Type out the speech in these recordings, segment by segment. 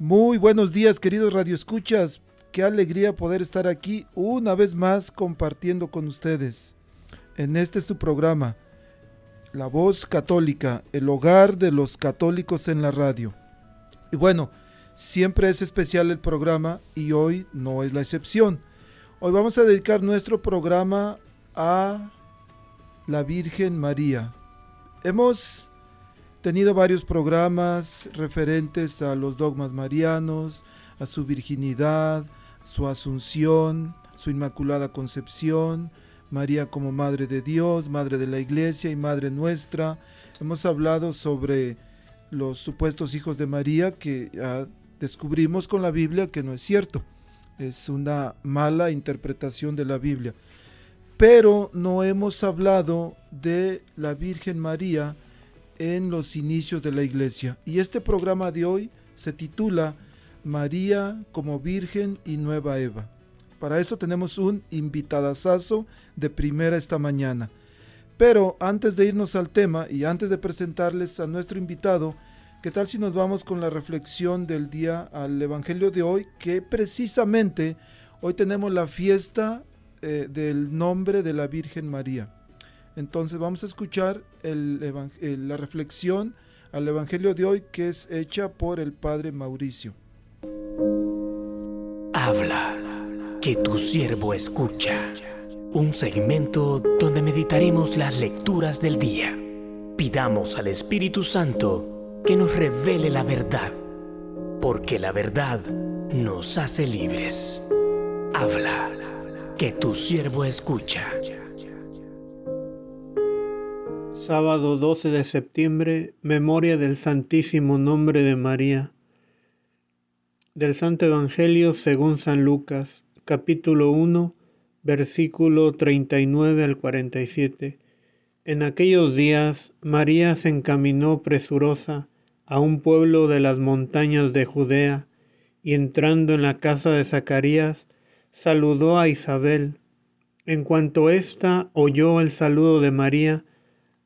Muy buenos días, queridos radioescuchas. Qué alegría poder estar aquí una vez más compartiendo con ustedes en este su programa, La Voz Católica, el hogar de los católicos en la radio. Y bueno, siempre es especial el programa y hoy no es la excepción. Hoy vamos a dedicar nuestro programa a la Virgen María. Hemos tenido varios programas referentes a los dogmas marianos, a su virginidad, su asunción, su inmaculada concepción, María como Madre de Dios, Madre de la Iglesia y Madre nuestra. Hemos hablado sobre los supuestos hijos de María que ya descubrimos con la Biblia que no es cierto. Es una mala interpretación de la Biblia. Pero no hemos hablado de la Virgen María en los inicios de la iglesia. Y este programa de hoy se titula María como Virgen y Nueva Eva. Para eso tenemos un invitadazazo de primera esta mañana. Pero antes de irnos al tema y antes de presentarles a nuestro invitado, ¿qué tal si nos vamos con la reflexión del día al Evangelio de hoy? Que precisamente hoy tenemos la fiesta eh, del nombre de la Virgen María. Entonces vamos a escuchar el, la reflexión al Evangelio de hoy que es hecha por el Padre Mauricio. Habla, que tu siervo escucha. Un segmento donde meditaremos las lecturas del día. Pidamos al Espíritu Santo que nos revele la verdad, porque la verdad nos hace libres. Habla, que tu siervo escucha. Sábado 12 de septiembre, memoria del Santísimo Nombre de María. Del Santo Evangelio según San Lucas, capítulo 1, versículo 39 al 47. En aquellos días María se encaminó presurosa a un pueblo de las montañas de Judea, y entrando en la casa de Zacarías, saludó a Isabel. En cuanto ésta oyó el saludo de María,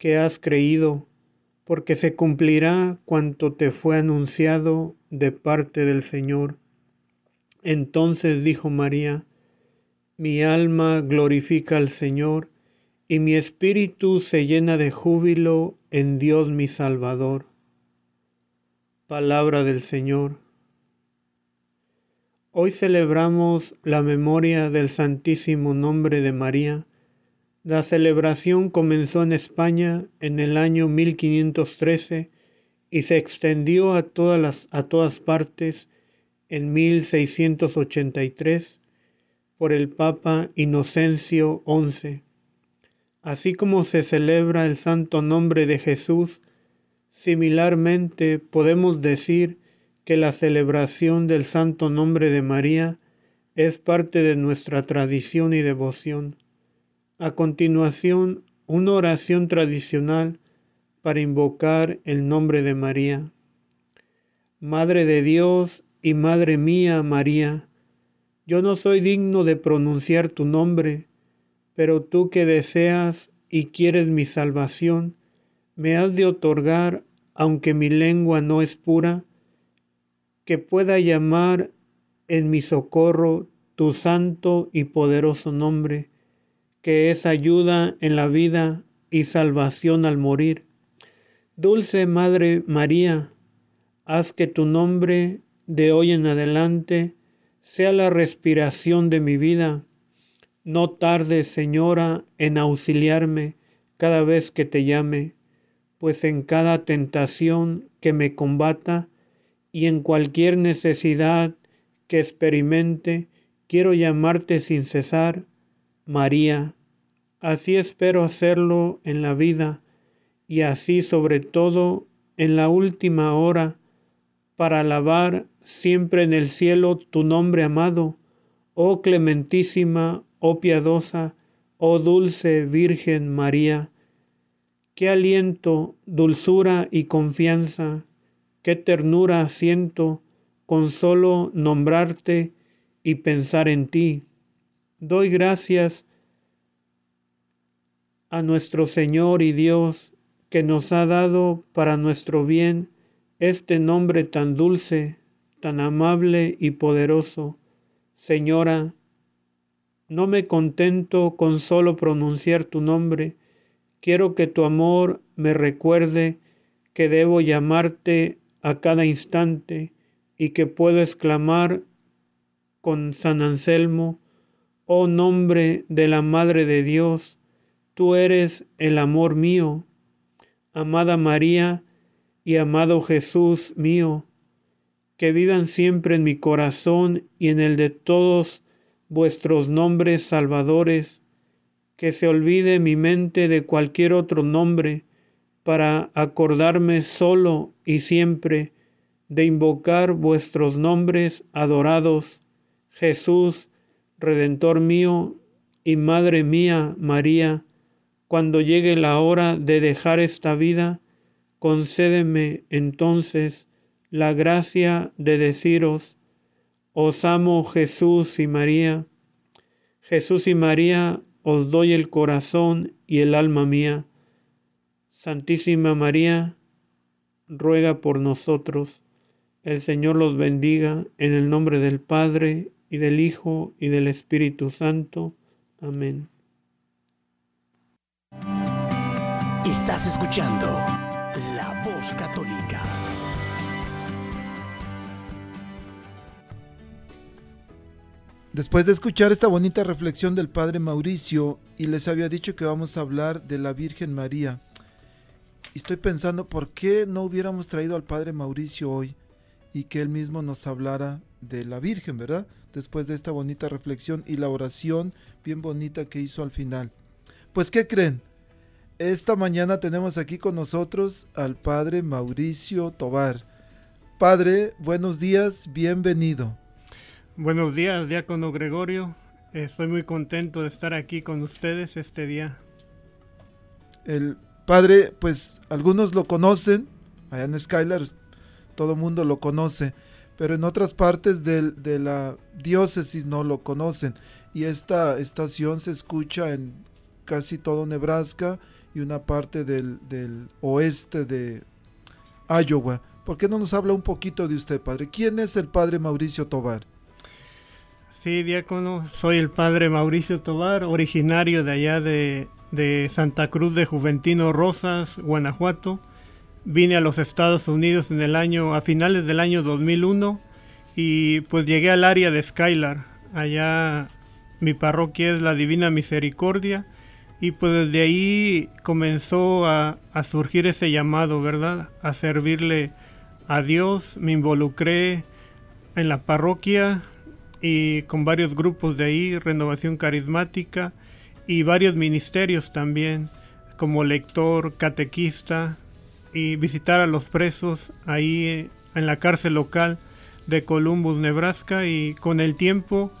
que has creído porque se cumplirá cuanto te fue anunciado de parte del Señor. Entonces dijo María, Mi alma glorifica al Señor, y mi espíritu se llena de júbilo en Dios mi Salvador. Palabra del Señor. Hoy celebramos la memoria del Santísimo Nombre de María. La celebración comenzó en España en el año 1513 y se extendió a todas, las, a todas partes en 1683 por el Papa Inocencio XI. Así como se celebra el santo nombre de Jesús, similarmente podemos decir que la celebración del santo nombre de María es parte de nuestra tradición y devoción. A continuación, una oración tradicional para invocar el nombre de María. Madre de Dios y Madre mía María, yo no soy digno de pronunciar tu nombre, pero tú que deseas y quieres mi salvación, me has de otorgar, aunque mi lengua no es pura, que pueda llamar en mi socorro tu santo y poderoso nombre, que es ayuda en la vida y salvación al morir. Dulce Madre María, haz que tu nombre de hoy en adelante sea la respiración de mi vida. No tardes, Señora, en auxiliarme cada vez que te llame, pues en cada tentación que me combata, y en cualquier necesidad que experimente, quiero llamarte sin cesar, María. Así espero hacerlo en la vida y así sobre todo en la última hora, para alabar siempre en el cielo tu nombre amado, oh clementísima, oh piadosa, oh dulce Virgen María. Qué aliento, dulzura y confianza qué ternura siento con solo nombrarte y pensar en ti. Doy gracias a nuestro Señor y Dios que nos ha dado para nuestro bien este nombre tan dulce, tan amable y poderoso. Señora, no me contento con solo pronunciar tu nombre, quiero que tu amor me recuerde que debo llamarte a cada instante y que puedo exclamar con San Anselmo, oh nombre de la Madre de Dios, tú eres el amor mío, amada María y amado Jesús mío, que vivan siempre en mi corazón y en el de todos vuestros nombres salvadores, que se olvide mi mente de cualquier otro nombre, para acordarme solo y siempre de invocar vuestros nombres adorados, Jesús, Redentor mío y Madre mía, María, cuando llegue la hora de dejar esta vida, concédeme entonces la gracia de deciros, os amo Jesús y María, Jesús y María, os doy el corazón y el alma mía, Santísima María, ruega por nosotros. El Señor los bendiga en el nombre del Padre y del Hijo y del Espíritu Santo. Amén. Estás escuchando la voz católica. Después de escuchar esta bonita reflexión del Padre Mauricio y les había dicho que vamos a hablar de la Virgen María, y estoy pensando, ¿por qué no hubiéramos traído al Padre Mauricio hoy y que él mismo nos hablara de la Virgen, ¿verdad? Después de esta bonita reflexión y la oración bien bonita que hizo al final. Pues, ¿qué creen? Esta mañana tenemos aquí con nosotros al Padre Mauricio Tobar. Padre, buenos días, bienvenido. Buenos días, diácono Gregorio. Estoy muy contento de estar aquí con ustedes este día. El Padre, pues algunos lo conocen, allá en Skylar todo el mundo lo conoce, pero en otras partes de la diócesis no lo conocen. Y esta estación se escucha en casi todo Nebraska y una parte del, oeste de Iowa. ¿Por qué no nos habla un poquito de usted, Padre? ¿Quién es el Padre Mauricio Tobar? Sí, diácono, soy el padre Mauricio Tobar, originario de allá de Santa Cruz de Juventino Rosas, Guanajuato. Vine a los Estados Unidos en el año, a finales del año 2001 y pues llegué al área de Skylar. Allá mi parroquia es la Divina Misericordia y pues desde ahí comenzó a, a surgir ese llamado, ¿verdad? A servirle a Dios. Me involucré en la parroquia y con varios grupos de ahí, renovación carismática y varios ministerios también, como lector, catequista y visitar a los presos ahí en la cárcel local de Columbus, Nebraska. Y con el tiempo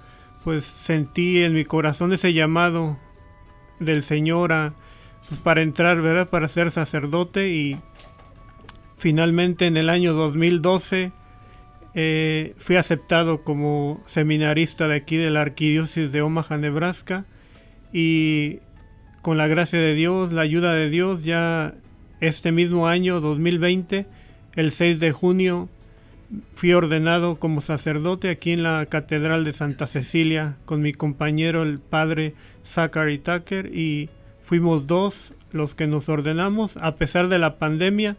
pues sentí en mi corazón ese llamado del Señor pues, para entrar, ¿verdad? Para ser sacerdote. Y finalmente en el año 2012 eh, fui aceptado como seminarista de aquí de la Arquidiócesis de Omaha, Nebraska. Y con la gracia de Dios, la ayuda de Dios, ya este mismo año 2020, el 6 de junio, fui ordenado como sacerdote aquí en la Catedral de Santa Cecilia con mi compañero el padre Zachary Tucker y fuimos dos los que nos ordenamos a pesar de la pandemia,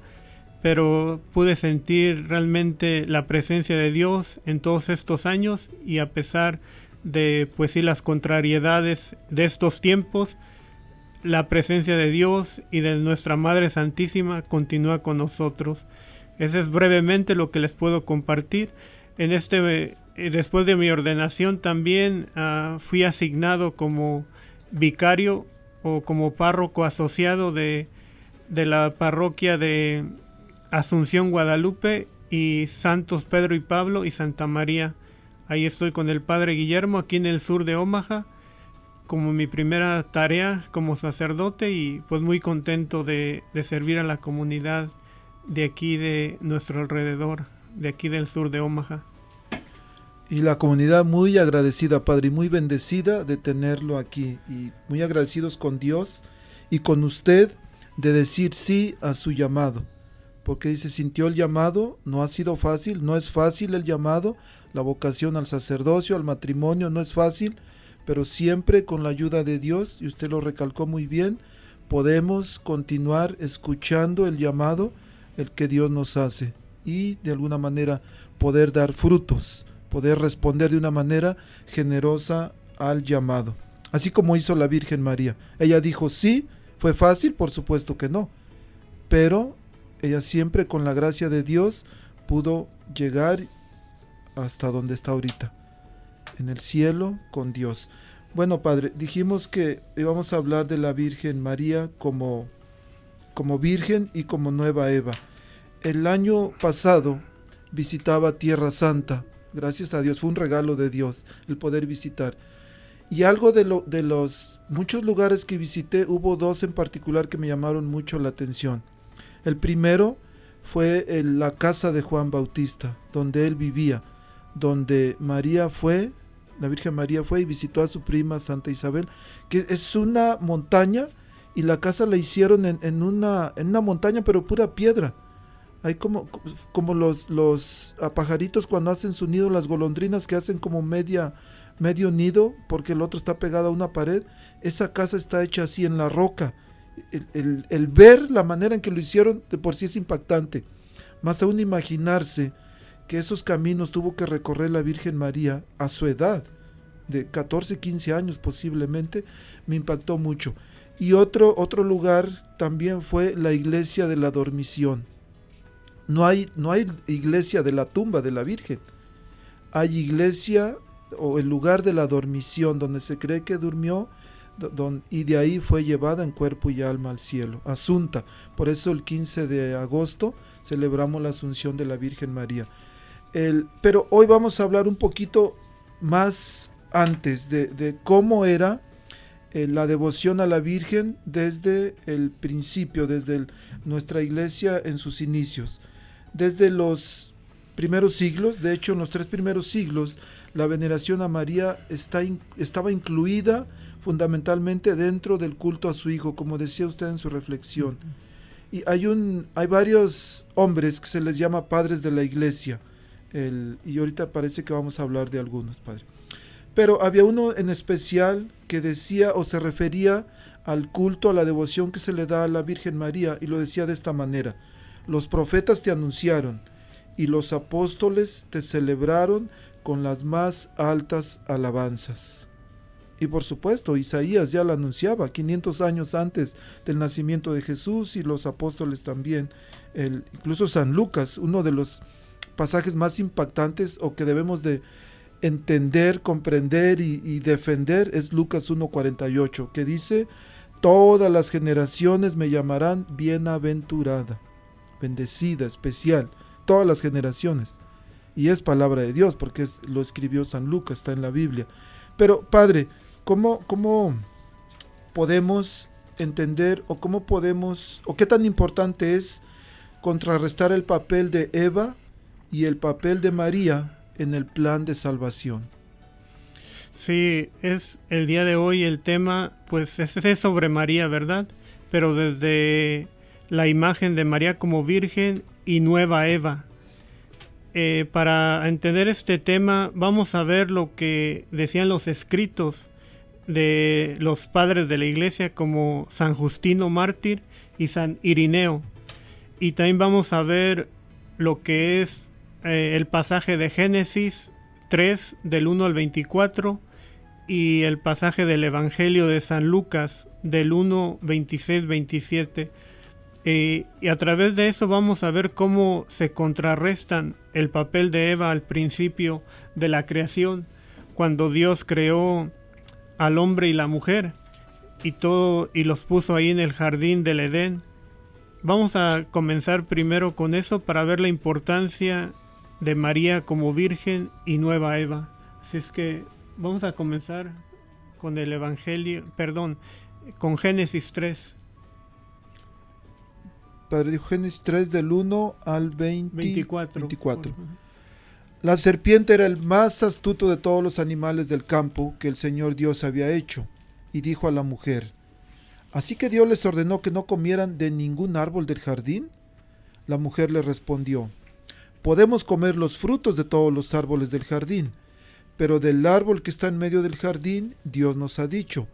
pero pude sentir realmente la presencia de Dios en todos estos años y a pesar de pues sí las contrariedades de estos tiempos, la presencia de Dios y de nuestra Madre Santísima continúa con nosotros. Ese es brevemente lo que les puedo compartir. En este, eh, después de mi ordenación también uh, fui asignado como vicario o como párroco asociado de, de la parroquia de Asunción Guadalupe y Santos Pedro y Pablo y Santa María. Ahí estoy con el padre Guillermo aquí en el sur de Omaha como mi primera tarea como sacerdote y pues muy contento de, servir a la comunidad de aquí de nuestro alrededor, de aquí del sur de Omaha. Y la comunidad muy agradecida, Padre, muy bendecida de tenerlo aquí. Y muy agradecidos con Dios y con usted de decir sí a su llamado. Porque dice, sintió el llamado, no ha sido fácil, no es fácil el llamado, la vocación al sacerdocio, al matrimonio, no es fácil, pero siempre con la ayuda de Dios, y usted lo recalcó muy bien, podemos continuar escuchando el llamado el que Dios nos hace y de alguna manera poder dar frutos, poder responder de una manera generosa al llamado. Así como hizo la Virgen María. Ella dijo sí, fue fácil, por supuesto que no, pero ella siempre con la gracia de Dios pudo llegar hasta donde está ahorita, en el cielo con Dios. Bueno, Padre, dijimos que íbamos a hablar de la Virgen María como como virgen y como nueva Eva. El año pasado visitaba Tierra Santa. Gracias a Dios, fue un regalo de Dios el poder visitar. Y algo de, lo, de los muchos lugares que visité, hubo dos en particular que me llamaron mucho la atención. El primero fue la casa de Juan Bautista, donde él vivía, donde María fue, la Virgen María fue y visitó a su prima Santa Isabel, que es una montaña y la casa la hicieron en, una, en una montaña, pero pura piedra. Hay como, como los, los pajaritos cuando hacen su nido, las golondrinas que hacen como media, medio nido, porque el otro está pegado a una pared. Esa casa está hecha así en la roca. El, el, ver la manera en que lo hicieron de por sí es impactante. Más aún imaginarse que esos caminos tuvo que recorrer la Virgen María a su edad, de 14, 15 años posiblemente, me impactó mucho. Y otro, otro lugar también fue la iglesia de la dormición. No hay, no hay iglesia de la tumba de la Virgen. Hay iglesia o el lugar de la dormición donde se cree que durmió y de ahí fue llevada en cuerpo y alma al cielo. Asunta. Por eso el 15 de agosto celebramos la Asunción de la Virgen María. El, pero hoy vamos a hablar un poquito más antes de, de cómo era eh, la devoción a la Virgen desde el principio, desde nuestra iglesia en sus inicios. Desde los primeros siglos, de hecho en los tres primeros siglos, la veneración a María está estaba incluida fundamentalmente dentro del culto a su hijo, como decía usted en su reflexión. Y hay, un, hay varios hombres que se les llama padres de la iglesia, y ahorita parece que vamos a hablar de algunos, padre. Pero había uno en especial que decía o se refería al culto, a la devoción que se le da a la Virgen María, y lo decía de esta manera. Los profetas te anunciaron y los apóstoles te celebraron con las más altas alabanzas. Y por supuesto, Isaías ya lo anunciaba 500 años antes del nacimiento de Jesús y los apóstoles también. El, incluso San Lucas, uno de los pasajes más impactantes o que debemos de entender, comprender y, defender es Lucas 1.48, que dice, todas las generaciones me llamarán bienaventurada, bendecida, especial, todas las generaciones. Y es palabra de Dios, porque lo escribió San Lucas, está en la Biblia. Pero, Padre, ¿cómo, ¿cómo podemos entender o cómo podemos, o qué tan importante es contrarrestar el papel de Eva y el papel de María en el plan de salvación? Sí, es el día de hoy el tema, pues es, es sobre María, ¿verdad? Pero desde la imagen de María como Virgen y nueva Eva. Eh, para entender este tema vamos a ver lo que decían los escritos de los padres de la iglesia como San Justino Mártir y San Irineo. Y también vamos a ver lo que es eh, el pasaje de Génesis 3 del 1 al 24 y el pasaje del Evangelio de San Lucas del 1, 26, 27. y a través de eso vamos a ver cómo se contrarrestan el papel de Eva al principio de la creación, cuando Dios creó al hombre y la mujer y todo y los puso ahí en el jardín del Edén. Vamos a comenzar primero con eso para ver la importancia de María como virgen y nueva Eva. Así es que vamos a comenzar con el Evangelio, perdón, con Génesis 3. Padre, Génesis 3 del 1 al 20, 24. 24. La serpiente era el más astuto de todos los animales del campo que el Señor Dios había hecho, y dijo a la mujer, ¿Así que Dios les ordenó que no comieran de ningún árbol del jardín? La mujer le respondió, Podemos comer los frutos de todos los árboles del jardín, pero del árbol que está en medio del jardín, Dios nos ha dicho,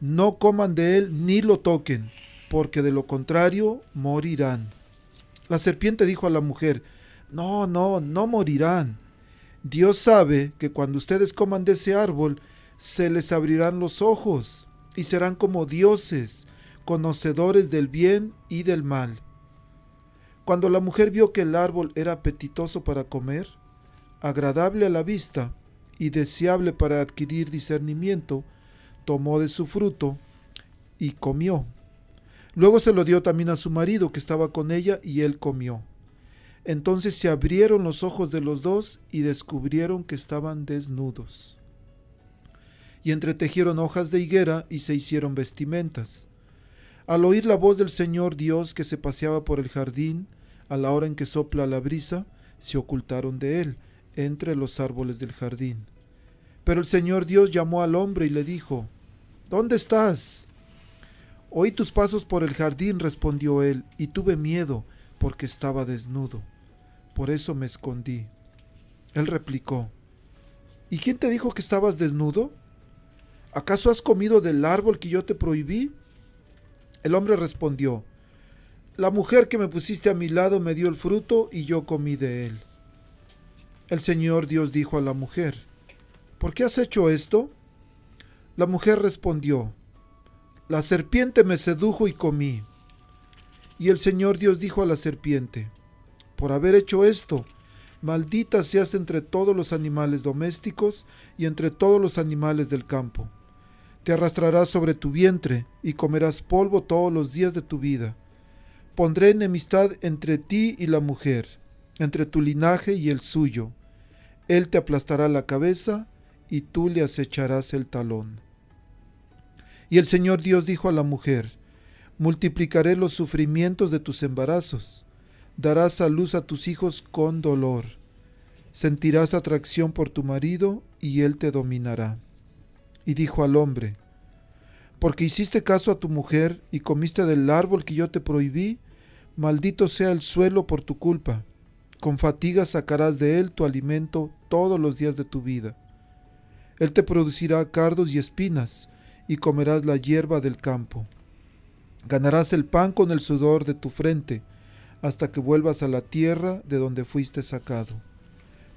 no coman de él ni lo toquen, porque de lo contrario morirán. La serpiente dijo a la mujer, No, no, no morirán. Dios sabe que cuando ustedes coman de ese árbol, se les abrirán los ojos y serán como dioses, conocedores del bien y del mal. Cuando la mujer vio que el árbol era apetitoso para comer, agradable a la vista y deseable para adquirir discernimiento, tomó de su fruto y comió. Luego se lo dio también a su marido que estaba con ella y él comió. Entonces se abrieron los ojos de los dos y descubrieron que estaban desnudos. Y entretejieron hojas de higuera y se hicieron vestimentas. Al oír la voz del Señor Dios que se paseaba por el jardín, a la hora en que sopla la brisa, se ocultaron de él entre los árboles del jardín. Pero el Señor Dios llamó al hombre y le dijo, ¿Dónde estás? Oí tus pasos por el jardín, respondió él, y tuve miedo porque estaba desnudo. Por eso me escondí. Él replicó, ¿Y quién te dijo que estabas desnudo? ¿Acaso has comido del árbol que yo te prohibí? El hombre respondió, La mujer que me pusiste a mi lado me dio el fruto y yo comí de él. El Señor Dios dijo a la mujer, ¿Por qué has hecho esto? La mujer respondió, La serpiente me sedujo y comí. Y el Señor Dios dijo a la serpiente, Por haber hecho esto, maldita seas entre todos los animales domésticos y entre todos los animales del campo. Te arrastrarás sobre tu vientre y comerás polvo todos los días de tu vida. Pondré enemistad entre ti y la mujer, entre tu linaje y el suyo. Él te aplastará la cabeza y tú le acecharás el talón. Y el Señor Dios dijo a la mujer, multiplicaré los sufrimientos de tus embarazos, darás a luz a tus hijos con dolor, sentirás atracción por tu marido y él te dominará. Y dijo al hombre, porque hiciste caso a tu mujer y comiste del árbol que yo te prohibí, maldito sea el suelo por tu culpa, con fatiga sacarás de él tu alimento todos los días de tu vida Él te producirá cardos y espinas, y comerás la hierba del campo. Ganarás el pan con el sudor de tu frente, hasta que vuelvas a la tierra de donde fuiste sacado,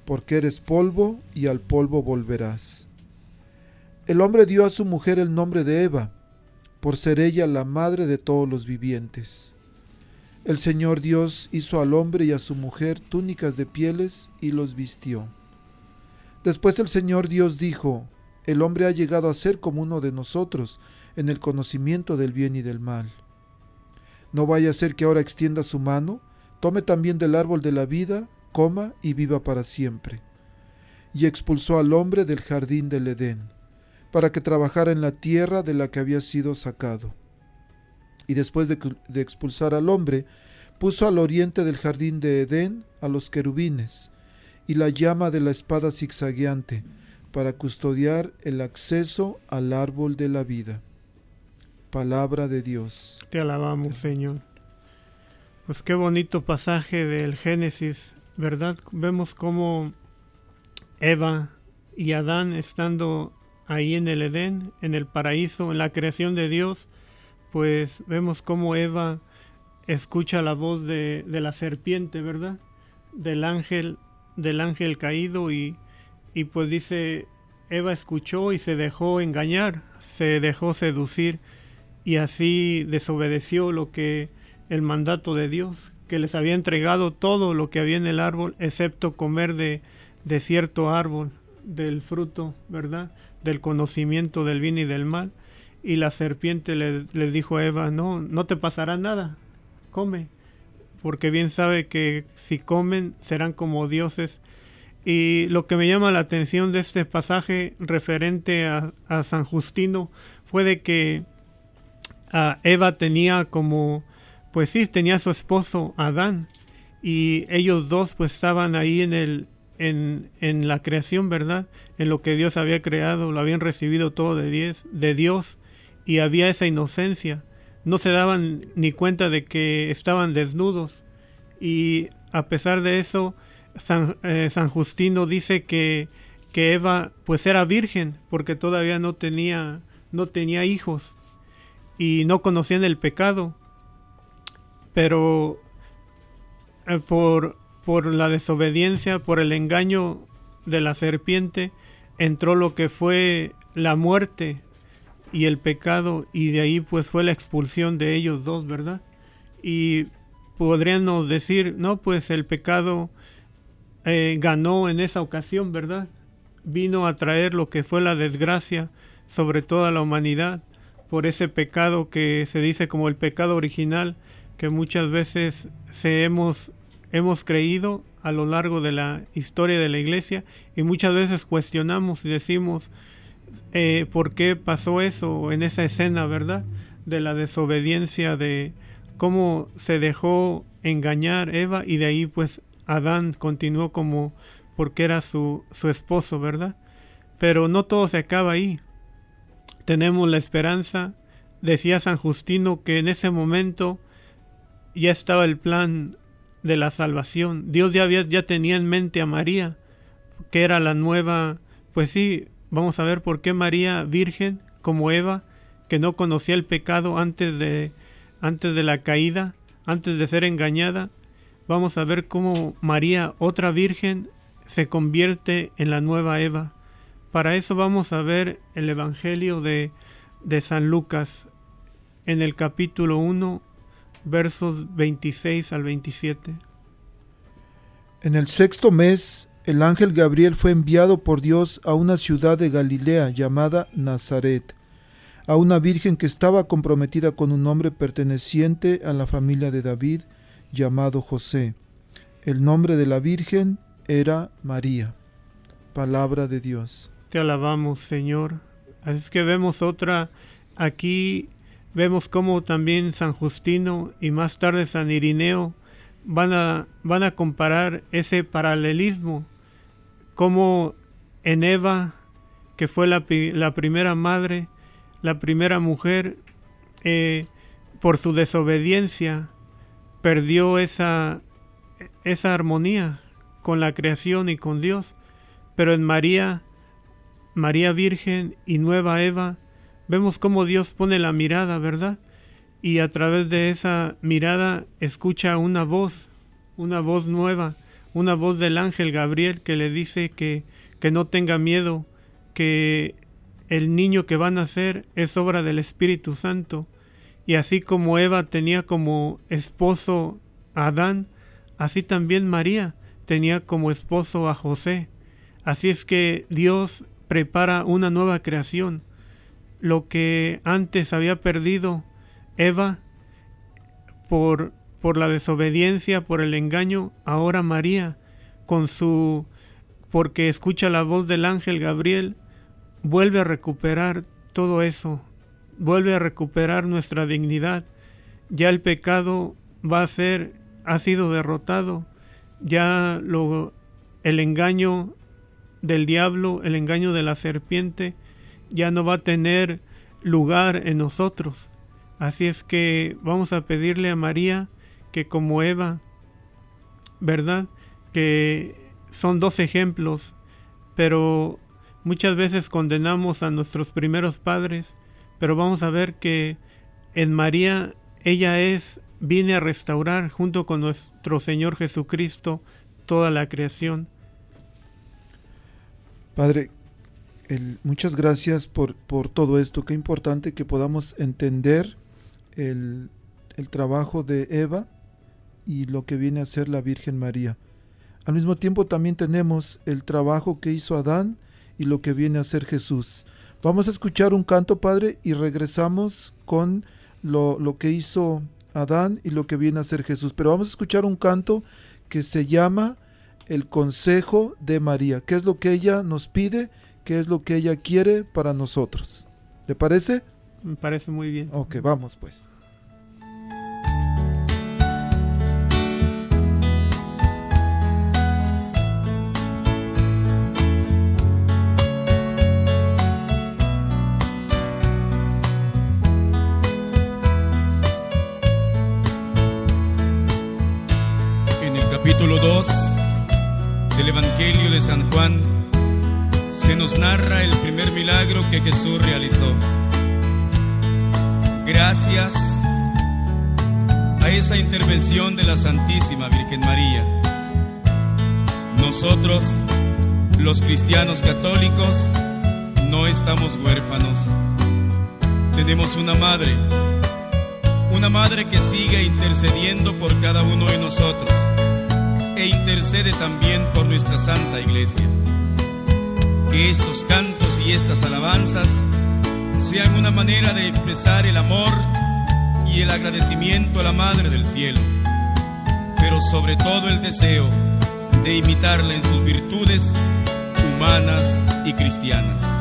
porque eres polvo y al polvo volverás. El hombre dio a su mujer el nombre de Eva, por ser ella la madre de todos los vivientes. El Señor Dios hizo al hombre y a su mujer túnicas de pieles y los vistió. Después el Señor Dios dijo, el hombre ha llegado a ser como uno de nosotros en el conocimiento del bien y del mal. No vaya a ser que ahora extienda su mano, tome también del árbol de la vida, coma y viva para siempre. Y expulsó al hombre del jardín del Edén, para que trabajara en la tierra de la que había sido sacado. Y después de, expulsar al hombre, puso al oriente del jardín de Edén a los querubines, y la llama de la espada zigzagueante, para custodiar el acceso al árbol de la vida. Palabra de Dios. Te alabamos, Señor. Pues qué bonito pasaje del Génesis, ¿verdad? Vemos cómo Eva y Adán estando ahí en el Edén, en el paraíso, en la creación de Dios, pues vemos cómo Eva escucha la voz de, la serpiente, ¿verdad? Del ángel, del ángel caído y, pues dice, Eva escuchó y se dejó engañar, se dejó seducir y así desobedeció lo que el mandato de Dios, que les había entregado todo lo que había en el árbol, excepto comer de cierto árbol, del fruto, ¿verdad? Del conocimiento del bien y del mal. Y la serpiente le, dijo a Eva, no, no te pasará nada, come, porque bien sabe que si comen serán como dioses y lo que me llama la atención de este pasaje referente a, San Justino fue de que Eva tenía como, pues sí, tenía a su esposo Adán y ellos dos pues estaban ahí en el en, en, la creación, ¿verdad? En lo que Dios había creado, lo habían recibido todo de, diez, de Dios y había esa inocencia. No se daban ni cuenta de que estaban desnudos y a pesar de eso, San, eh, San Justino dice que, que, Eva pues era virgen porque todavía no tenía, no tenía hijos y no conocían el pecado. Pero eh, por, por la desobediencia, por el engaño de la serpiente, entró lo que fue la muerte y el pecado y de ahí pues fue la expulsión de ellos dos, ¿verdad? Y podríamos decir, no, pues el pecado eh, ganó en esa ocasión, ¿verdad? Vino a traer lo que fue la desgracia sobre toda la humanidad por ese pecado que se dice como el pecado original que muchas veces se hemos, hemos creído a lo largo de la historia de la iglesia y muchas veces cuestionamos y decimos eh, por qué pasó eso en esa escena, ¿verdad? De la desobediencia, de cómo se dejó engañar Eva y de ahí pues Adán continuó como porque era su, su esposo, ¿verdad? Pero no todo se acaba ahí. Tenemos la esperanza, decía San Justino, que en ese momento ya estaba el plan de la salvación. Dios ya, había, ya tenía en mente a María, que era la nueva, pues sí, vamos a ver por qué María, virgen, como Eva, que no conocía el pecado antes de, antes de la caída, antes de ser engañada, vamos a ver cómo María, otra virgen, se convierte en la nueva Eva. Para eso vamos a ver el Evangelio de, de San Lucas en el capítulo 1, versos 26 al 27. En el sexto mes, el ángel Gabriel fue enviado por Dios a una ciudad de Galilea llamada Nazaret, a una virgen que estaba comprometida con un hombre perteneciente a la familia de David, llamado José. El nombre de la Virgen era María. Palabra de Dios. Te alabamos, Señor. Así es que vemos otra, aquí vemos cómo también San Justino y más tarde San Irineo van a, van a comparar ese paralelismo, como en Eva, que fue la, la primera madre, la primera mujer, eh, por su desobediencia, perdió esa, esa armonía con la creación y con Dios. Pero en María María Virgen y Nueva Eva, vemos cómo Dios pone la mirada, ¿verdad? Y a través de esa mirada escucha una voz, una voz nueva, una voz del ángel Gabriel que le dice que, que no tenga miedo, que el niño que va a nacer es obra del Espíritu Santo. Y así como Eva tenía como esposo a Adán, así también María tenía como esposo a José. Así es que Dios prepara una nueva creación. Lo que antes había perdido Eva por, por la desobediencia, por el engaño, ahora María, con su porque escucha la voz del ángel Gabriel, vuelve a recuperar todo eso, vuelve a recuperar nuestra dignidad. Ya el pecado va a ser, ha sido derrotado, ya lo, el engaño del diablo, el engaño de la serpiente, ya no va a tener lugar en nosotros. Así es que vamos a pedirle a María que como Eva, ¿verdad? Que son dos ejemplos, pero muchas veces condenamos a nuestros primeros padres, pero vamos a ver que en María ella es, viene a restaurar junto con nuestro Señor Jesucristo toda la creación. Padre, muchas gracias por, por, todo esto. Qué importante que podamos entender el, el trabajo de Eva y lo que viene a ser la Virgen María. Al mismo tiempo también tenemos el trabajo que hizo Adán y lo que viene a ser Jesús. Vamos a escuchar un canto, Padre, y regresamos con lo, lo, que hizo Adán y lo que viene a ser Jesús. Pero vamos a escuchar un canto que se llama El Consejo de María. ¿Qué es lo que ella nos pide? ¿Qué es lo que ella quiere para nosotros? ¿Le parece? Me parece muy bien. Ok, vamos pues. capítulo 2 del Evangelio de San Juan se nos narra el primer milagro que Jesús realizó. Gracias a esa intervención de la Santísima Virgen María, nosotros, los cristianos católicos, no estamos huérfanos. Tenemos una madre, una madre que sigue intercediendo por cada uno de nosotros e intercede también por nuestra Santa Iglesia. Que estos cantos y estas alabanzas sean una manera de expresar el amor y el agradecimiento a la Madre del Cielo, pero sobre todo el deseo de imitarla en sus virtudes humanas y cristianas.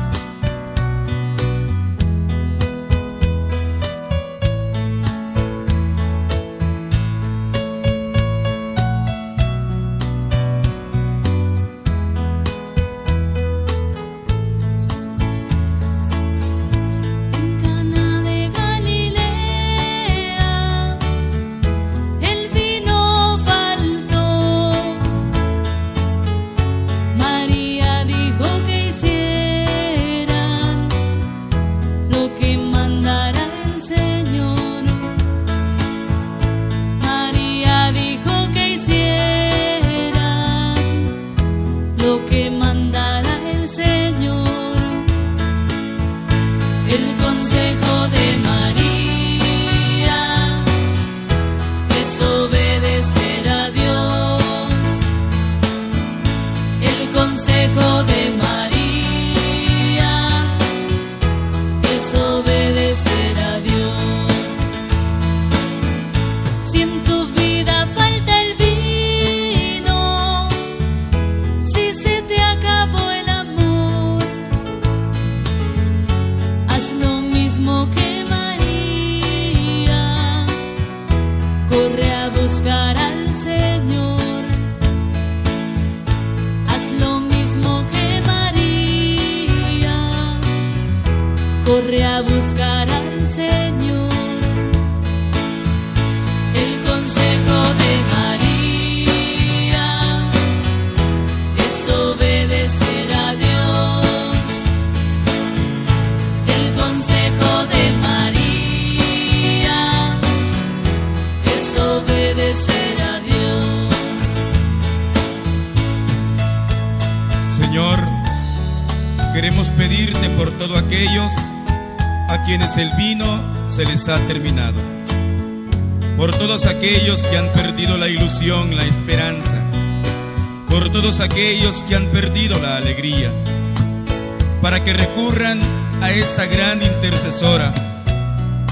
lo que quienes el vino se les ha terminado, por todos aquellos que han perdido la ilusión, la esperanza, por todos aquellos que han perdido la alegría, para que recurran a esa gran intercesora,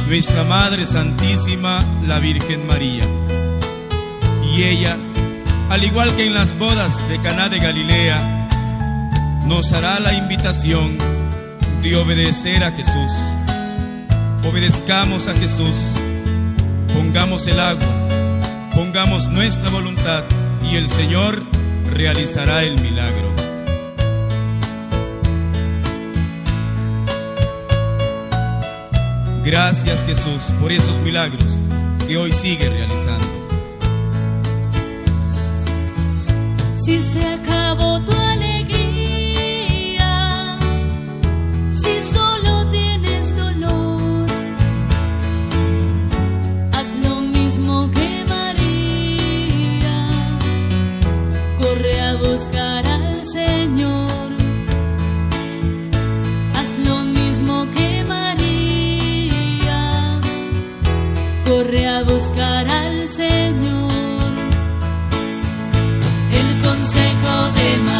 nuestra Madre Santísima, la Virgen María. Y ella, al igual que en las bodas de Caná de Galilea, nos hará la invitación de obedecer a Jesús. Obedezcamos a Jesús, pongamos el agua, pongamos nuestra voluntad y el Señor realizará el milagro. Gracias Jesús por esos milagros que hoy sigue realizando. Si se acabó tu Señor. Haz lo mismo que María, corre a buscar al Señor. El consejo de María.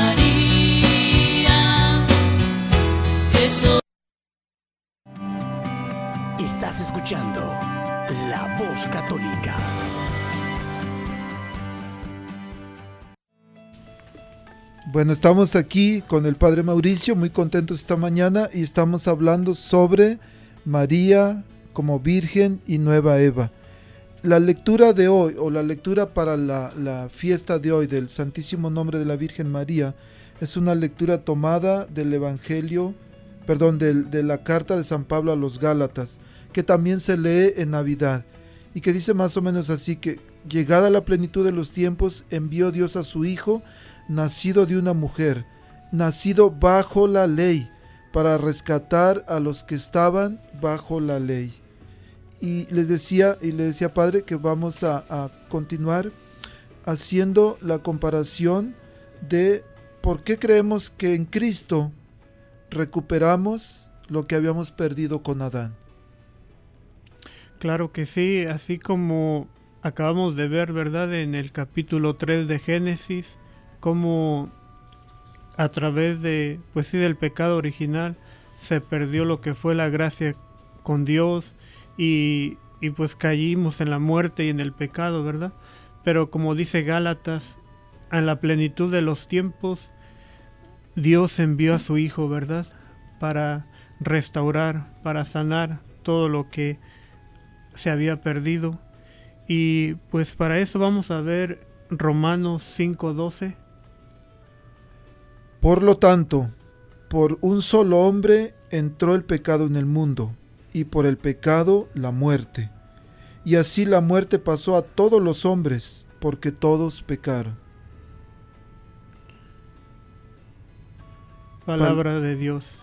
Bueno, estamos aquí con el Padre Mauricio, muy contentos esta mañana y estamos hablando sobre María como Virgen y Nueva Eva. La lectura de hoy, o la lectura para la, fiesta de hoy del Santísimo Nombre de la Virgen María, es una lectura tomada del Evangelio, perdón, del- de la carta de San Pablo a los Gálatas, que también se lee en Navidad, y que dice más o menos así que, llegada la plenitud de los tiempos, envió Dios a su Hijo, nacido de una mujer, nacido bajo la ley, para rescatar a los que estaban bajo la ley. Y les decía, y le decía padre, que vamos a, a continuar haciendo la comparación de por qué creemos que en Cristo recuperamos lo que habíamos perdido con Adán. Claro que sí, así como acabamos de ver, ¿verdad? En el capítulo 3 de Génesis, cómo a través de, pues sí, del pecado original se perdió lo que fue la gracia con Dios y, y pues caímos en la muerte y en el pecado, ¿verdad? Pero como dice Gálatas, en la plenitud de los tiempos, Dios envió a su Hijo, ¿verdad? Para restaurar, para sanar todo lo que se había perdido. Y pues para eso vamos a ver Romanos 5:12. Por lo tanto, por un solo hombre entró el pecado en el mundo, y por el pecado la muerte. Y así la muerte pasó a todos los hombres, porque todos pecaron. Palabra de Dios.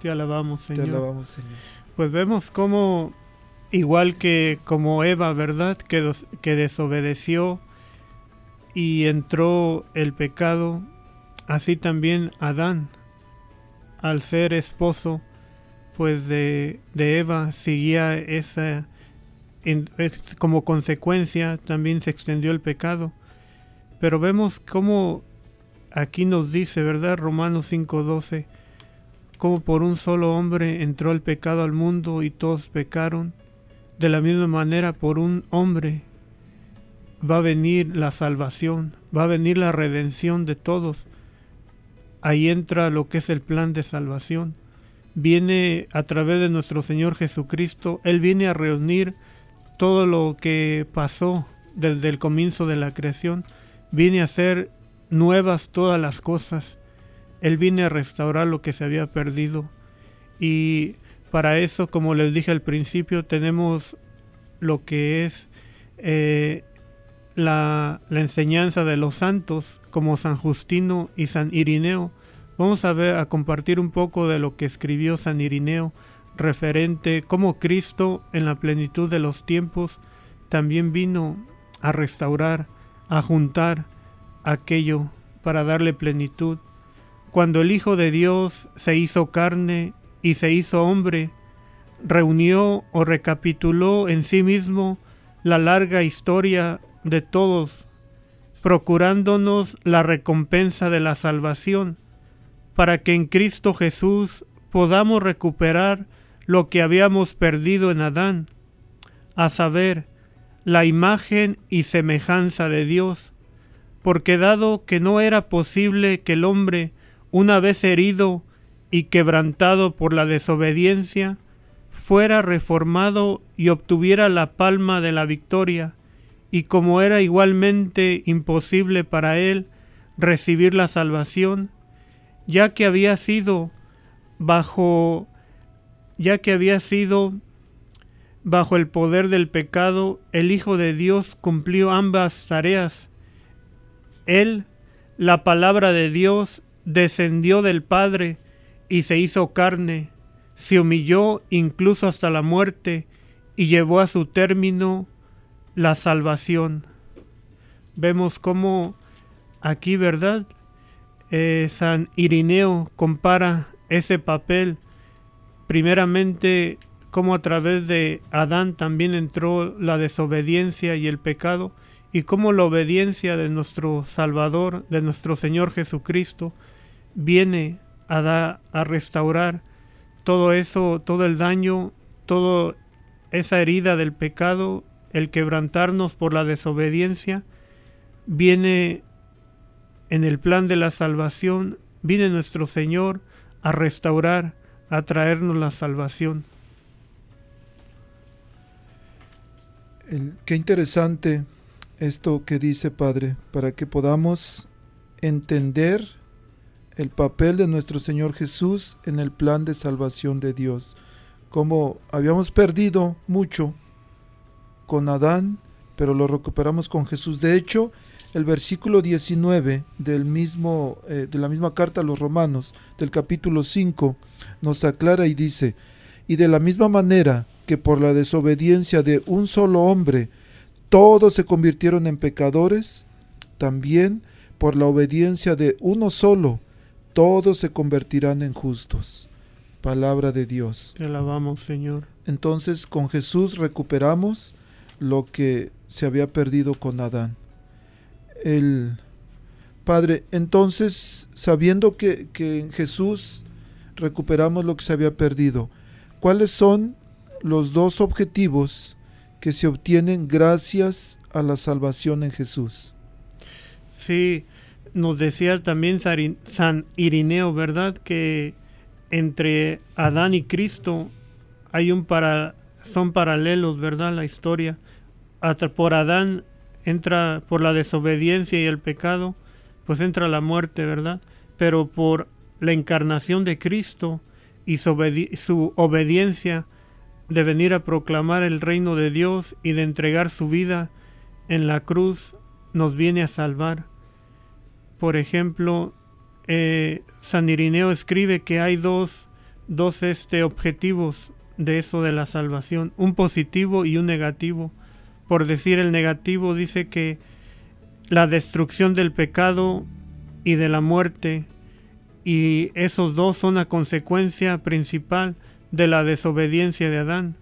Te alabamos, Te Señor. alabamos, Señor. Pues vemos cómo, igual que como Eva, ¿verdad? Que, dos- que desobedeció y entró el pecado, así también Adán, al ser esposo, pues de, de Eva, seguía esa, como consecuencia también se extendió el pecado. Pero vemos cómo aquí nos dice, ¿verdad? Romanos 5:12 como por un solo hombre entró el pecado al mundo y todos pecaron, de la misma manera por un hombre va a venir la salvación, va a venir la redención de todos. Ahí entra lo que es el plan de salvación. Viene a través de nuestro Señor Jesucristo, Él viene a reunir todo lo que pasó desde el comienzo de la creación, viene a hacer nuevas todas las cosas. Él viene a restaurar lo que se había perdido. Y para eso, como les dije al principio, tenemos lo que es eh, la, enseñanza de los santos, como San Justino y San Irineo. Vamos a ver, a compartir un poco de lo que escribió San Irineo referente cómo Cristo en la plenitud de los tiempos también vino a restaurar, a juntar aquello para darle plenitud cuando el Hijo de Dios se hizo carne y se hizo hombre, reunió o recapituló en sí mismo la larga historia de todos, procurándonos la recompensa de la salvación, para que en Cristo Jesús podamos recuperar lo que habíamos perdido en Adán, a saber, la imagen y semejanza de Dios, porque dado que no era posible que el hombre, una vez herido y quebrantado por la desobediencia, fuera reformado y obtuviera la palma de la victoria, y como era igualmente imposible para él recibir la salvación, ya que había sido bajo ya que había sido bajo el poder del pecado, el Hijo de Dios cumplió ambas tareas. Él, la palabra de Dios, descendió del Padre y se hizo carne, se humilló incluso hasta la muerte y llevó a su término la salvación. Vemos cómo aquí, ¿verdad? Eh, San Irineo compara ese papel, primeramente cómo a través de Adán también entró la desobediencia y el pecado, y cómo la obediencia de nuestro Salvador, de nuestro Señor Jesucristo, viene a, a restaurar todo eso, todo el daño, toda esa herida del pecado, el quebrantarnos por la desobediencia, viene en el plan de la salvación, viene nuestro Señor a restaurar, a traernos la salvación. qué interesante esto que dice Padre, para que podamos entender el papel de nuestro Señor Jesús en el plan de salvación de Dios. Como habíamos perdido mucho con Adán, pero lo recuperamos con Jesús. De hecho, el versículo 19 del mismo, eh, de la misma carta a los romanos, del capítulo 5, nos aclara y dice, y de la misma manera que por la desobediencia de un solo hombre todos se convirtieron en pecadores, también por la obediencia de uno solo todos se convertirán en justos. Palabra de Dios. Te alabamos, Señor. Entonces con Jesús recuperamos lo que se había perdido con Adán. El Padre, entonces, sabiendo que, que en Jesús recuperamos lo que se había perdido, ¿cuáles son los dos objetivos que se obtienen gracias a la salvación en Jesús. Sí, nos decía también San Irineo, ¿verdad? Que entre Adán y Cristo hay un para, son paralelos, ¿verdad? La historia. Por Adán entra por la desobediencia y el pecado, pues entra la muerte, ¿verdad? Pero por la encarnación de Cristo y su obediencia, de venir a proclamar el reino de Dios y de entregar su vida en la cruz, nos viene a salvar. Por ejemplo, eh, San Irineo escribe que hay dos, dos este, objetivos de eso de la salvación, un positivo y un negativo. Por decir el negativo, dice que la destrucción del pecado y de la muerte, y esos dos son la consecuencia principal de la desobediencia de Adán.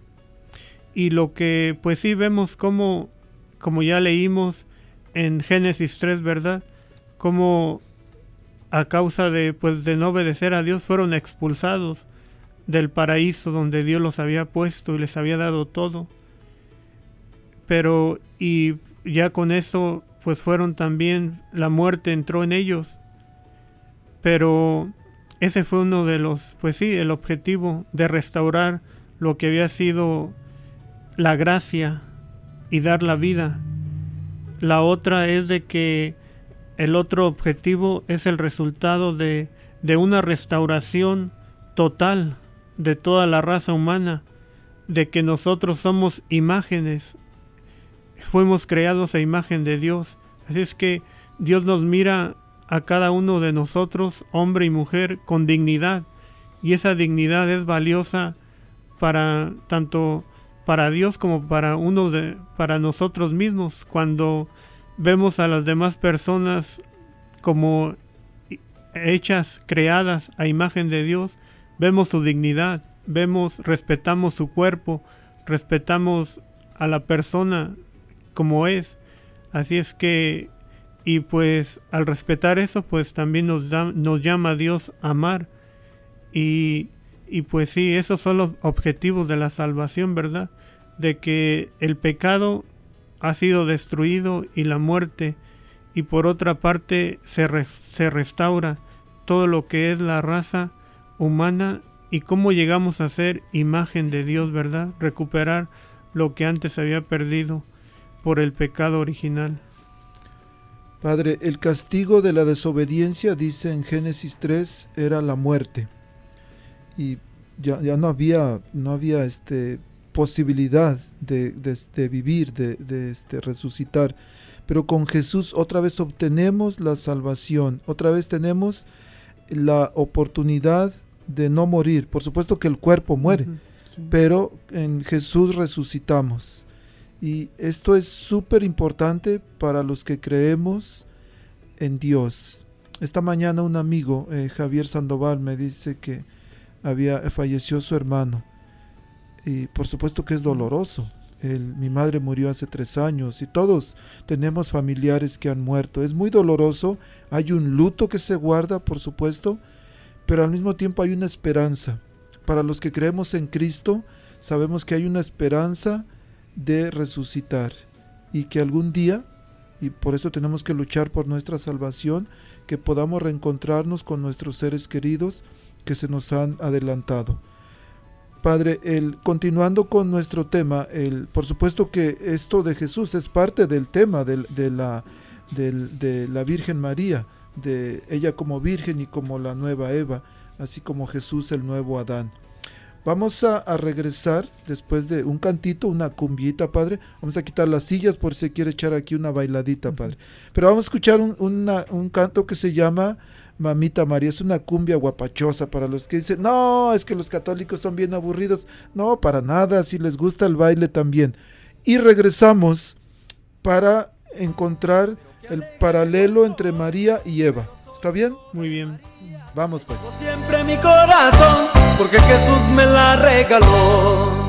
Y lo que pues sí vemos como, como ya leímos en Génesis 3, ¿verdad? Como a causa de pues de no obedecer a Dios fueron expulsados del paraíso donde Dios los había puesto y les había dado todo. Pero y ya con eso pues fueron también la muerte entró en ellos. Pero ese fue uno de los, pues sí, el objetivo de restaurar lo que había sido la gracia y dar la vida. La otra es de que el otro objetivo es el resultado de, de una restauración total de toda la raza humana, de que nosotros somos imágenes, fuimos creados a imagen de Dios. Así es que Dios nos mira a cada uno de nosotros, hombre y mujer, con dignidad. Y esa dignidad es valiosa para tanto para Dios como para uno de para nosotros mismos cuando vemos a las demás personas como hechas, creadas a imagen de Dios, vemos su dignidad, vemos, respetamos su cuerpo, respetamos a la persona como es. Así es que, y pues al respetar eso, pues también nos, da, nos llama a Dios a amar. Y, y pues sí, esos son los objetivos de la salvación, ¿verdad? De que el pecado ha sido destruido y la muerte, y por otra parte se, se restaura todo lo que es la raza humana y cómo llegamos a ser imagen de Dios, ¿verdad? Recuperar lo que antes había perdido por el pecado original. Padre, el castigo de la desobediencia, dice en Génesis 3, era la muerte. Y ya, ya no había, no había este, posibilidad de, de, vivir, de, de este, resucitar. Pero con Jesús otra vez obtenemos la salvación, otra vez tenemos la oportunidad de no morir. Por supuesto que el cuerpo muere, pero en Jesús resucitamos. Y esto es súper importante para los que creemos en Dios. Esta mañana un amigo, eh, Javier Sandoval, me dice que había falleció su hermano. Y por supuesto que es doloroso. mi madre murió hace tres años y todos tenemos familiares que han muerto. Es muy doloroso. Hay un luto que se guarda, por supuesto, pero al mismo tiempo hay una esperanza. Para los que creemos en Cristo, sabemos que hay una esperanza de resucitar y que algún día, y por eso tenemos que luchar por nuestra salvación, que podamos reencontrarnos con nuestros seres queridos que se nos han adelantado. Padre, el, continuando con nuestro tema, el, por supuesto que esto de Jesús es parte del tema de, la, de la Virgen María, de ella como virgen y como la nueva Eva, así como Jesús el nuevo Adán. Vamos a, regresar después de un cantito, una cumbiita, Padre. Vamos a quitar las sillas por si quiere echar aquí una bailadita, Padre. Pero vamos a escuchar un, un canto que se llama Mamita María. Es una cumbia guapachosa para los que dicen, no, es que los católicos son bien aburridos. No, para nada, si les gusta el baile también. Y regresamos para encontrar el paralelo entre María y Eva. ¿Está bien? Muy bien. Vamos pues. Siempre mi corazón, porque Jesús me la regaló.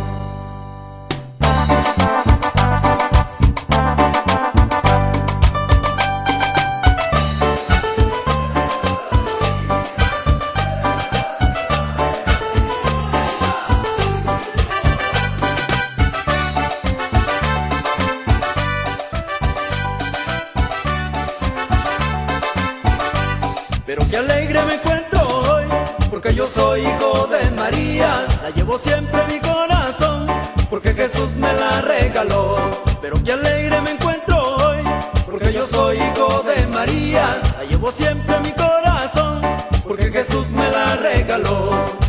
Siempre mi corazón, porque Jesús me la regaló. Pero qué alegre me encuentro hoy, porque yo soy hijo de María, la llevo siempre mi corazón, porque Jesús me la regaló.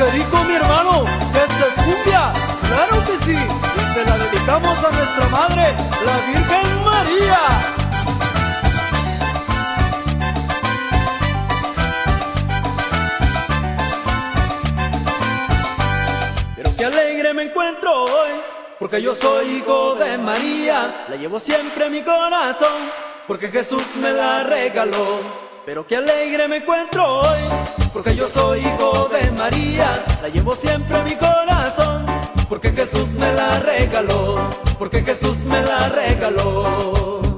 qué dijo mi hermano, esta es cumbia, claro que sí, y se la dedicamos a nuestra madre, la Virgen María. Pero Qué alegre me encuentro hoy, porque yo soy hijo de María, la llevo siempre en mi corazón, porque Jesús me la regaló. Pero qué alegre me encuentro hoy, porque yo soy hijo de María, la llevo siempre en mi corazón, porque Jesús me la regaló, porque Jesús me la regaló.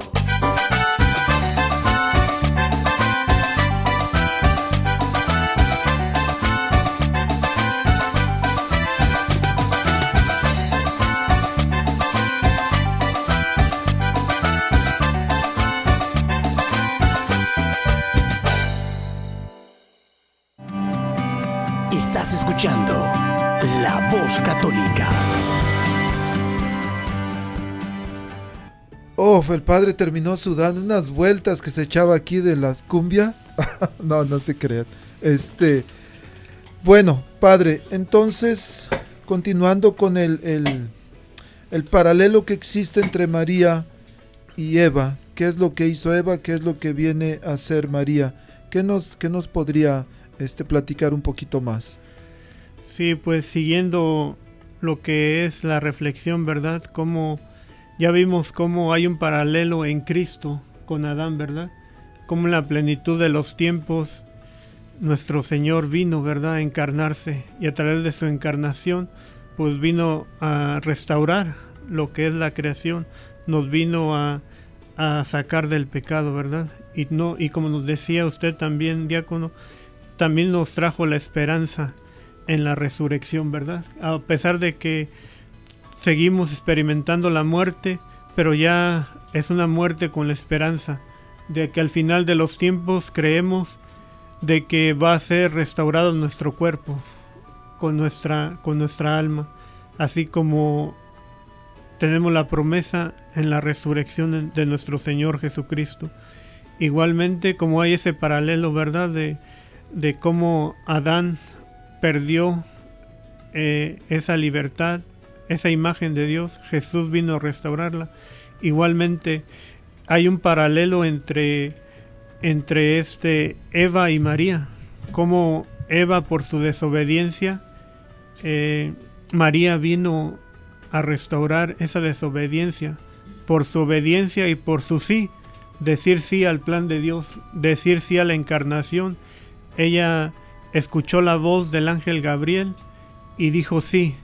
Estás escuchando La Voz Católica. Oh, el padre terminó sudando unas vueltas que se echaba aquí de las cumbia. no, no se crean. Este, bueno, padre, entonces, continuando con el, el, el paralelo que existe entre María y Eva, ¿qué es lo que hizo Eva? ¿Qué es lo que viene a hacer María? ¿Qué nos, qué nos podría este, platicar un poquito más? Sí, pues siguiendo lo que es la reflexión, ¿verdad? Como ya vimos cómo hay un paralelo en Cristo con Adán, ¿verdad? Como en la plenitud de los tiempos nuestro Señor vino, ¿verdad?, a encarnarse y a través de su encarnación, pues vino a restaurar lo que es la creación, nos vino a, a sacar del pecado, ¿verdad? Y no y como nos decía usted también, diácono, también nos trajo la esperanza en la resurrección, ¿verdad? A pesar de que seguimos experimentando la muerte, pero ya es una muerte con la esperanza de que al final de los tiempos creemos de que va a ser restaurado nuestro cuerpo con nuestra con nuestra alma, así como tenemos la promesa en la resurrección de nuestro Señor Jesucristo. Igualmente como hay ese paralelo, ¿verdad? De, de cómo Adán perdió eh, esa libertad, esa imagen de Dios, Jesús vino a restaurarla. Igualmente hay un paralelo entre, entre este Eva y María, como Eva por su desobediencia, eh, María vino a restaurar esa desobediencia, por su obediencia y por su sí, decir sí al plan de Dios, decir sí a la encarnación. Ella escuchó la voz del ángel Gabriel y dijo sí,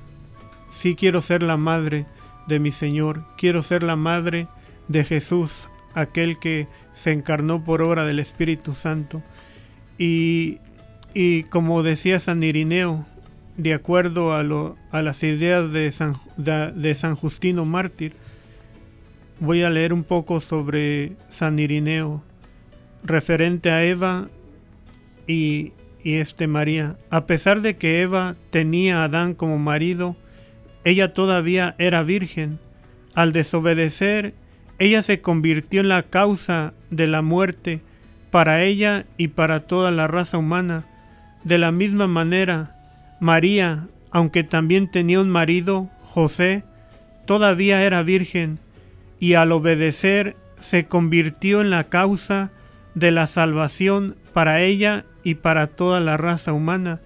sí quiero ser la madre de mi Señor, quiero ser la madre de Jesús, aquel que se encarnó por obra del Espíritu Santo. Y, y como decía San Irineo, de acuerdo a, lo, a las ideas de San, de, de San Justino Mártir, voy a leer un poco sobre San Irineo, referente a Eva y, y este María. A pesar de que Eva tenía a Adán como marido, ella todavía era virgen. Al desobedecer, ella se convirtió en la causa de la muerte para ella y para toda la raza humana. De la misma manera, María, aunque también tenía un marido, José, todavía era virgen y al obedecer se convirtió en la causa de la salvación para ella y para toda la raza humana.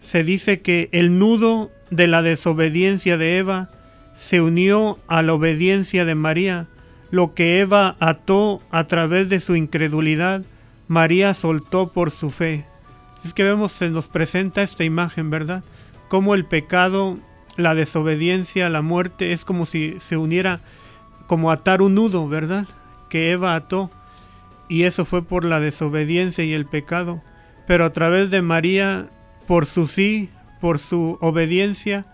Se dice que el nudo de la desobediencia de Eva se unió a la obediencia de María. Lo que Eva ató a través de su incredulidad, María soltó por su fe. Es que vemos, se nos presenta esta imagen, ¿verdad? Como el pecado, la desobediencia, la muerte, es como si se uniera, como atar un nudo, ¿verdad? Que Eva ató. Y eso fue por la desobediencia y el pecado. Pero a través de María, por su sí, por su obediencia,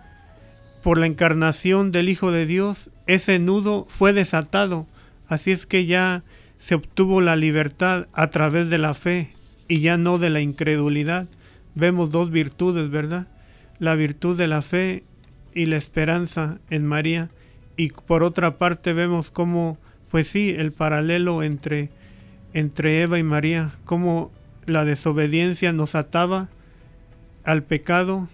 por la encarnación del Hijo de Dios, ese nudo fue desatado. Así es que ya se obtuvo la libertad a través de la fe y ya no de la incredulidad. Vemos dos virtudes, ¿verdad? La virtud de la fe y la esperanza en María. Y por otra parte vemos cómo, pues sí, el paralelo entre, entre Eva y María, cómo la desobediencia nos ataba al pecado,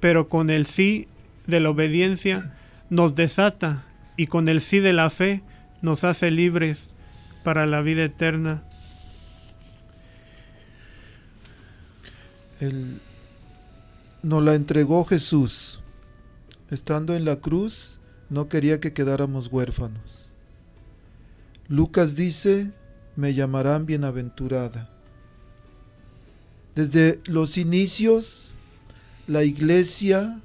pero con el sí de la obediencia, nos desata y con el sí de la fe nos hace libres para la vida eterna. El, nos la entregó Jesús. Estando en la cruz, no quería que quedáramos huérfanos. Lucas dice, me llamarán bienaventurada. Desde los inicios, la iglesia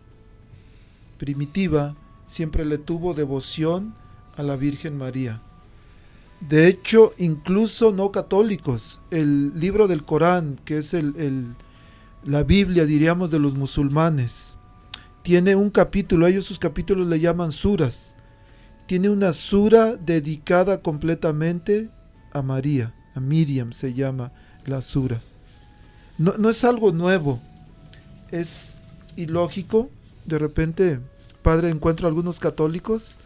primitiva siempre le tuvo devoción a la Virgen María. De hecho, incluso no católicos, el libro del Corán, que es el, la Biblia, diríamos, de los musulmanes, tiene un capítulo, ellos sus capítulos le llaman suras. Tiene una sura dedicada completamente a María, a Miriam se llama la sura. No, no es algo nuevo, es ilógico. De repente, Padre, encuentro algunos católicos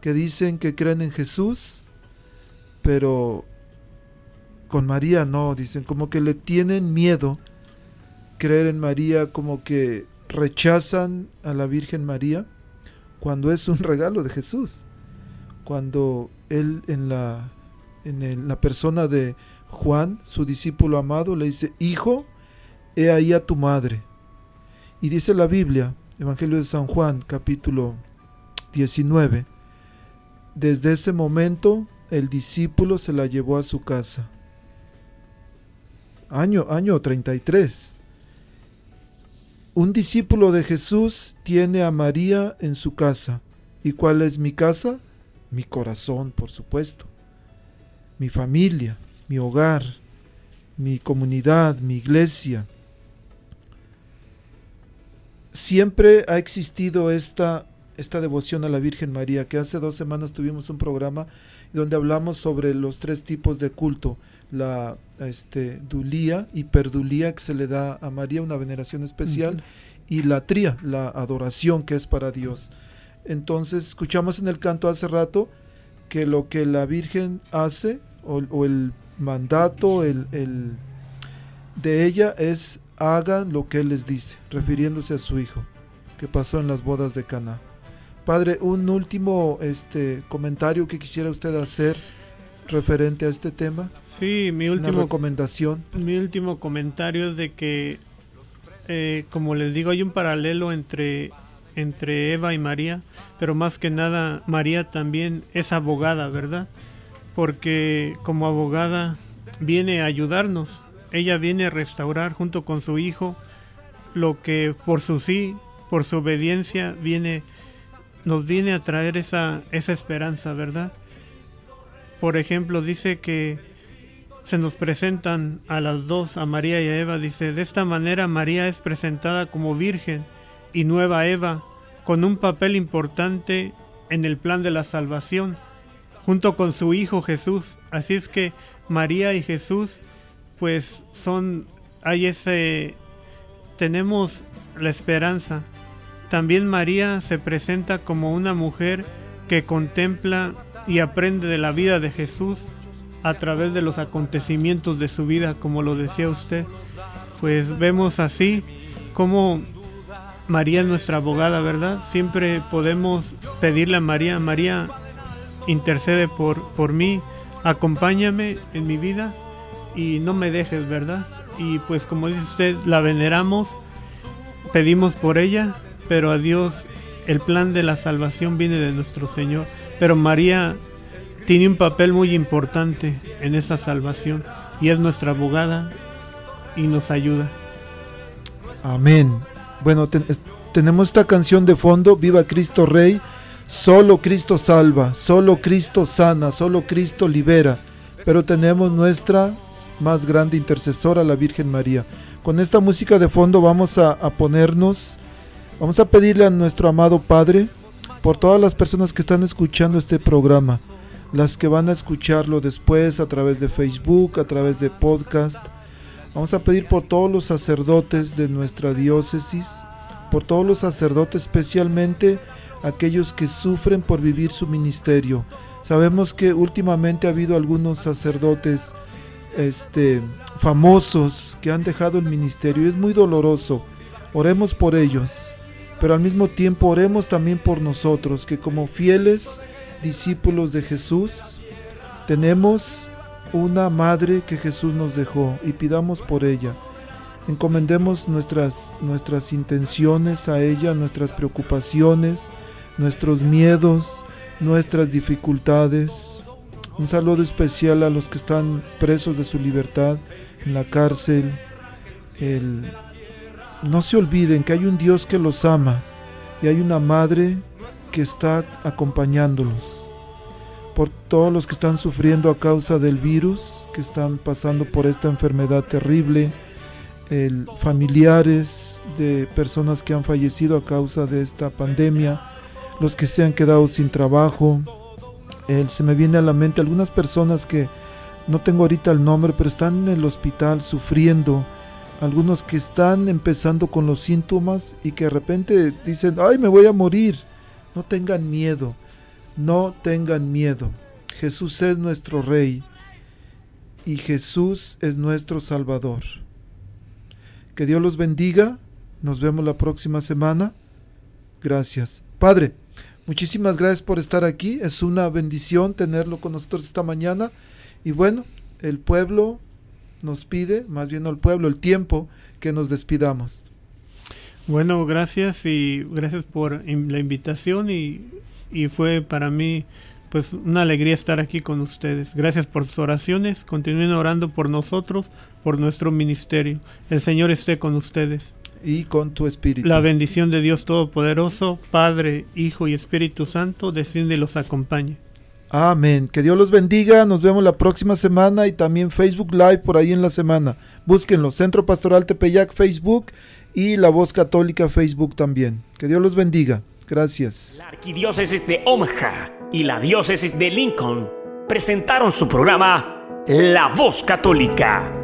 que dicen que creen en Jesús, pero con María no, dicen como que le tienen miedo creer en María, como que rechazan a la Virgen María cuando es un regalo de Jesús, cuando él en la en la persona de Juan, su discípulo amado, le dice, Hijo, he ahí a tu madre. Y dice la Biblia, Evangelio de San Juan, capítulo 19, desde ese momento el discípulo se la llevó a su casa. Año, año 33. Un discípulo de Jesús tiene a María en su casa. ¿Y cuál es mi casa? Mi corazón, por supuesto. Mi familia, mi hogar, mi comunidad, mi iglesia, siempre ha existido esta, esta devoción a la Virgen María, que hace dos semanas tuvimos un programa donde hablamos sobre los tres tipos de culto, la este, dulía, hiperdulía que se le da a María, una veneración especial, y la tría, la adoración que es para Dios. Entonces, escuchamos en el canto hace rato que lo que la Virgen hace, o, o el mandato el, el, de ella es hagan lo que Él les dice, refiriéndose a su hijo, que pasó en las bodas de Cana. Padre, un último este, comentario que quisiera usted hacer referente a este tema. Sí, mi último recomendación. Mi último comentario es de que, eh, como les digo, hay un paralelo entre entre Eva y María, pero más que nada María también es abogada, ¿verdad? Porque como abogada viene a ayudarnos. Ella viene a restaurar junto con su hijo lo que por su sí, por su obediencia, viene, nos viene a traer esa, esa esperanza, ¿verdad? Por ejemplo, dice que se nos presentan a las dos, a María y a Eva, dice, de esta manera María es presentada como virgen y nueva Eva, con un papel importante en el plan de la salvación, junto con su Hijo Jesús. Así es que María y Jesús pues son, hay ese, tenemos la esperanza. También María se presenta como una mujer que contempla y aprende de la vida de Jesús a través de los acontecimientos de su vida, como lo decía usted. Pues vemos así como María es nuestra abogada, ¿verdad? Siempre podemos pedirle a María, María, intercede por, por mí, acompáñame en mi vida y no me dejes, ¿verdad? Y pues como dice usted, la veneramos, pedimos por ella, pero a Dios el plan de la salvación viene de nuestro Señor. Pero María tiene un papel muy importante en esa salvación y es nuestra abogada y nos ayuda. Amén. Bueno, tenemos esta canción de fondo, Viva Cristo Rey, solo Cristo salva, solo Cristo sana, solo Cristo libera, pero tenemos nuestra más grande intercesora, la Virgen María. Con esta música de fondo vamos a, ponernos, vamos a pedirle a nuestro amado Padre por todas las personas que están escuchando este programa, las que van a escucharlo después a través de Facebook, a través de podcast. Vamos a pedir por todos los sacerdotes de nuestra diócesis, por todos los sacerdotes, especialmente aquellos que sufren por vivir su ministerio. Sabemos que últimamente ha habido algunos sacerdotes este, famosos que han dejado el ministerio. Es muy doloroso. Oremos por ellos. pero al mismo tiempo oremos también por nosotros, que como fieles discípulos de Jesús, tenemos una madre que Jesús nos dejó y pidamos por ella. Encomendemos nuestras, nuestras intenciones a ella, nuestras preocupaciones, nuestros miedos, nuestras dificultades. Un saludo especial a los que están presos de su libertad en la cárcel. El, no se olviden que hay un Dios que los ama y hay una madre que está acompañándolos. Por todos los que están sufriendo a causa del virus, que están pasando por esta enfermedad terrible, el, familiares de personas que han fallecido a causa de esta pandemia, los que se han quedado sin trabajo. El, se me viene a la mente algunas personas que no tengo ahorita el nombre, pero están en el hospital sufriendo. Algunos que están empezando con los síntomas y que de repente dicen, ay, me voy a morir. No tengan miedo, no tengan miedo. Jesús es nuestro Rey y Jesús es nuestro Salvador. Que Dios los bendiga. Nos vemos la próxima semana. Gracias. Padre, muchísimas gracias por estar aquí. Es una bendición tenerlo con nosotros esta mañana. Y bueno, el pueblo nos pide, más bien el pueblo, el tiempo, que nos despidamos. Bueno, gracias y gracias por la invitación y, y fue para mí pues una alegría estar aquí con ustedes. Gracias por sus oraciones. Continúen orando por nosotros, por nuestro ministerio. El Señor esté con ustedes. Y con tu espíritu. La bendición de Dios Todopoderoso, Padre, Hijo y Espíritu Santo, desciende y los acompañe. Amén. Que Dios los bendiga. Nos vemos la próxima semana y también Facebook Live por ahí en la semana. Búsquenlo. Centro Pastoral Tepeyac Facebook y La Voz Católica Facebook también. Que Dios los bendiga. Gracias. La Arquidiócesis de Omaha y la Diócesis de Lincoln presentaron su programa La Voz Católica.